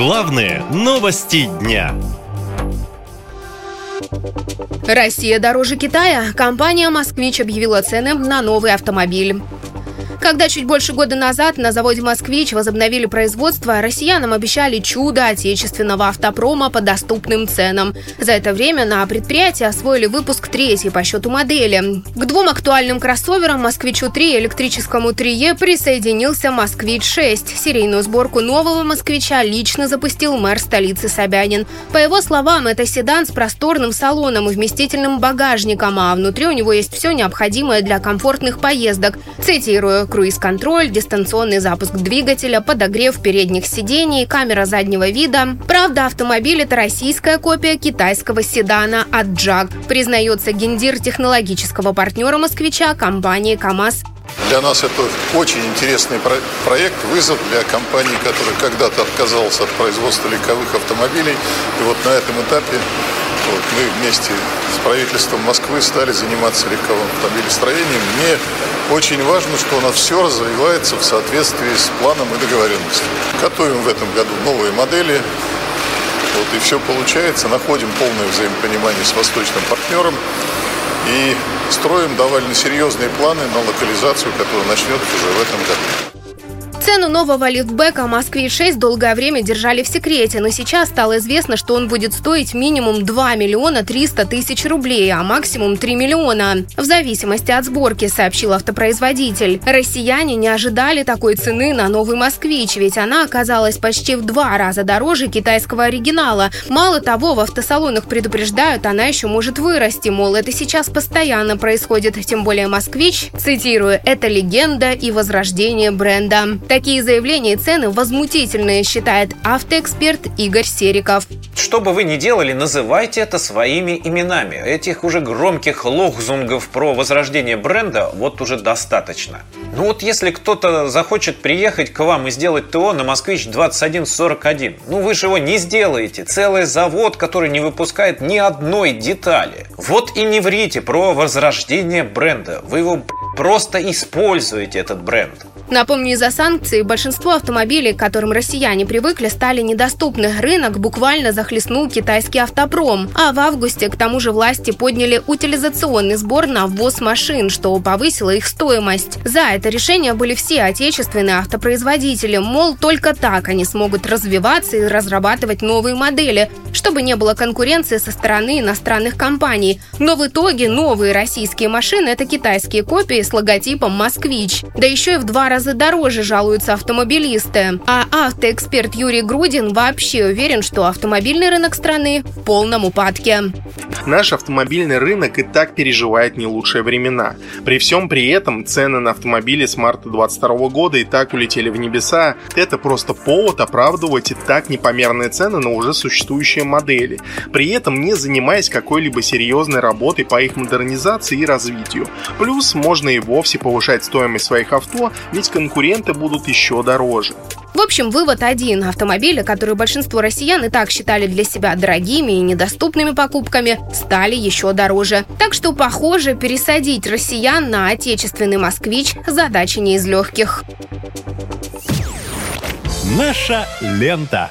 Главные новости дня. Россия дороже Китая. Компания «Москвич» объявила цены на новый автомобиль. Когда чуть больше года назад на заводе «Москвич» возобновили производство, россиянам обещали чудо отечественного автопрома по доступным ценам. За это время на предприятии освоили выпуск третьей по счету модели. К двум актуальным кроссоверам «Москвичу-3» и электрическому 3Е присоединился «Москвич-6». Серийную сборку нового «Москвича» лично запустил мэр столицы Собянин. По его словам, это седан с просторным салоном и вместительным багажником, а внутри у него есть все необходимое для комфортных поездок. Цитирую, круиз-контроль, дистанционный запуск двигателя, подогрев передних сидений, камера заднего вида. Правда, автомобиль – это российская копия китайского седана JAG, признается гендир технологического партнера «Москвича» компании «КамАЗ» для нас это очень интересный проект, вызов для компании, которая когда-то отказалась от производства легковых автомобилей. И вот на этом этапе вот, мы вместе с правительством Москвы стали заниматься легковым автомобилестроением. Мне очень важно, что у нас все развивается в соответствии с планом и договоренностью. Готовим в этом году новые модели. Вот, и все получается. Находим полное взаимопонимание с восточным партнером. И строим довольно серьезные планы на локализацию, которая начнется уже в этом году. Цену нового лифтбека «Москвич-6» долгое время держали в секрете, но сейчас стало известно, что он будет стоить минимум 2 миллиона 300 тысяч рублей, а максимум 3 миллиона. В зависимости от сборки, сообщил автопроизводитель. Россияне не ожидали такой цены на новый «Москвич», ведь она оказалась почти в два раза дороже китайского оригинала. Мало того, в автосалонах предупреждают, она еще может вырасти, мол, это сейчас постоянно происходит, тем более «Москвич», цитирую, «это легенда и возрождение бренда». Такие заявления и цены возмутительные, считает автоэксперт Игорь Сериков. Что бы вы ни делали, называйте это своими именами. Этих уже громких лохзунгов про возрождение бренда вот уже достаточно. Ну вот если кто-то захочет приехать к вам и сделать ТО на Москвич 2141, ну вы же его не сделаете. Целый завод, который не выпускает ни одной детали. Вот и не врите про возрождение бренда. Вы его просто используете, этот бренд. Напомню, из-за санкций большинство автомобилей, к которым россияне привыкли, стали недоступны. Рынок буквально захлестнул китайский автопром. А в августе к тому же власти подняли утилизационный сбор на ввоз машин, что повысило их стоимость. За это решение были все отечественные автопроизводители. Мол, только так они смогут развиваться и разрабатывать новые модели, чтобы не было конкуренции со стороны иностранных компаний. Но в итоге новые российские машины – это китайские копии с логотипом «Москвич». Да еще и в два раза дороже жалуются автомобилисты. А автоэксперт Юрий Грудин вообще уверен, что автомобильный рынок страны в полном упадке. Наш автомобильный рынок и так переживает не лучшие времена. При всем при этом цены на автомобили с марта 2022 года и так улетели в небеса. Это просто повод оправдывать и так непомерные цены на уже существующие модели, при этом не занимаясь какой-либо серьезной работой по их модернизации и развитию. Плюс можно и вовсе повышать стоимость своих авто, ведь конкуренты будут еще дороже. В общем, вывод один. Автомобили, которые большинство россиян и так считали для себя дорогими и недоступными покупками, стали еще дороже. Так что, похоже, пересадить россиян на отечественный «Москвич» задача не из легких. Наша лента.